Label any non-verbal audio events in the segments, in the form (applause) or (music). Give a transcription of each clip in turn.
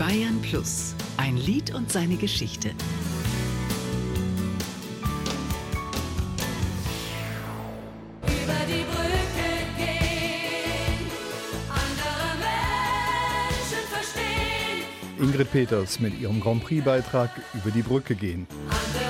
Bayern Plus. Ein Lied und seine Geschichte. Über die Brücke gehen, andere Menschen verstehen, Ingrid Peters mit ihrem Grand Prix-Beitrag über die Brücke gehen. andere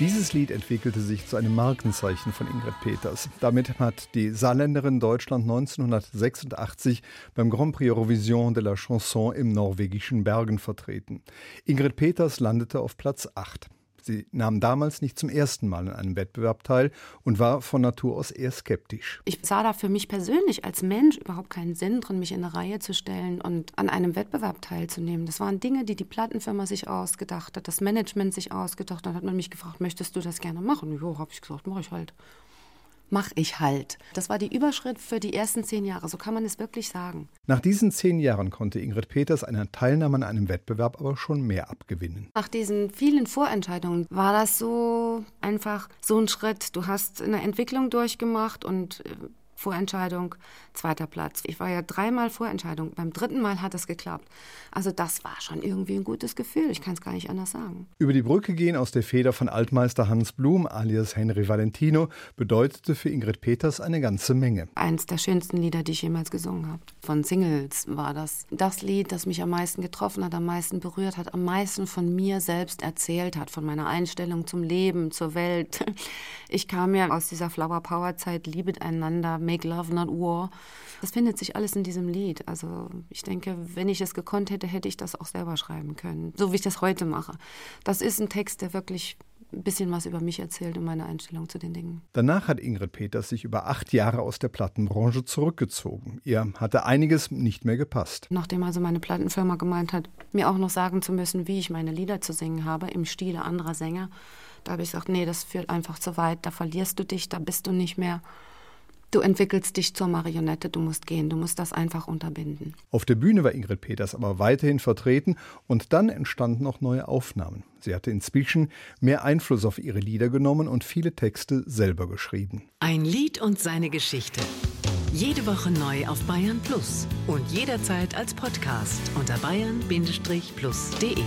Dieses Lied entwickelte sich zu einem Markenzeichen von Ingrid Peters. Damit hat die Saarländerin Deutschland 1986 beim Grand Prix Eurovision de la Chanson im norwegischen Bergen vertreten. Ingrid Peters landete auf Platz 8. Sie nahm damals nicht zum ersten Mal an einem Wettbewerb teil und war von Natur aus eher skeptisch. Ich sah da für mich persönlich als Mensch überhaupt keinen Sinn drin, mich in eine Reihe zu stellen und an einem Wettbewerb teilzunehmen. Das waren Dinge, die die Plattenfirma sich ausgedacht hat, das Management sich ausgedacht hat. Dann hat man mich gefragt, möchtest du das gerne machen? Jo, habe ich gesagt, mache ich halt. Mach ich halt. Das war die Überschritt für die ersten zehn Jahre. So kann man es wirklich sagen. Nach diesen zehn Jahren konnte Ingrid Peters einer Teilnahme an einem Wettbewerb aber schon mehr abgewinnen. Nach diesen vielen Vorentscheidungen war das so einfach so ein Schritt. Du hast eine Entwicklung durchgemacht und äh, Vorentscheidung, zweiter Platz. Ich war ja dreimal Vorentscheidung. Beim dritten Mal hat es geklappt. Also das war schon irgendwie ein gutes Gefühl. Ich kann es gar nicht anders sagen. Über die Brücke gehen aus der Feder von Altmeister Hans Blum alias Henry Valentino bedeutete für Ingrid Peters eine ganze Menge. Eins der schönsten Lieder, die ich jemals gesungen habe. Von Singles war das. Das Lied, das mich am meisten getroffen hat, am meisten berührt hat, am meisten von mir selbst erzählt hat, von meiner Einstellung zum Leben, zur Welt. (laughs) Ich kam ja aus dieser Flower Power Zeit, liebet einander, make love, not war. Das findet sich alles in diesem Lied. Also ich denke, wenn ich es gekonnt hätte, hätte ich das auch selber schreiben können. So wie ich das heute mache. Das ist ein Text, der wirklich ein bisschen was über mich erzählt und meine Einstellung zu den Dingen. Danach hat Ingrid Peters sich über acht Jahre aus der Plattenbranche zurückgezogen. Ihr hatte einiges nicht mehr gepasst. Nachdem also meine Plattenfirma gemeint hat, mir auch noch sagen zu müssen, wie ich meine Lieder zu singen habe, im Stile anderer Sänger, da habe ich gesagt, nee, das führt einfach zu weit, da verlierst du dich, da bist du nicht mehr. Du entwickelst dich zur Marionette, du musst gehen, du musst das einfach unterbinden. Auf der Bühne war Ingrid Peters aber weiterhin vertreten und dann entstanden auch neue Aufnahmen. Sie hatte inzwischen mehr Einfluss auf ihre Lieder genommen und viele Texte selber geschrieben. Ein Lied und seine Geschichte. Jede Woche neu auf Bayern Plus und jederzeit als Podcast unter bayern-plus.de.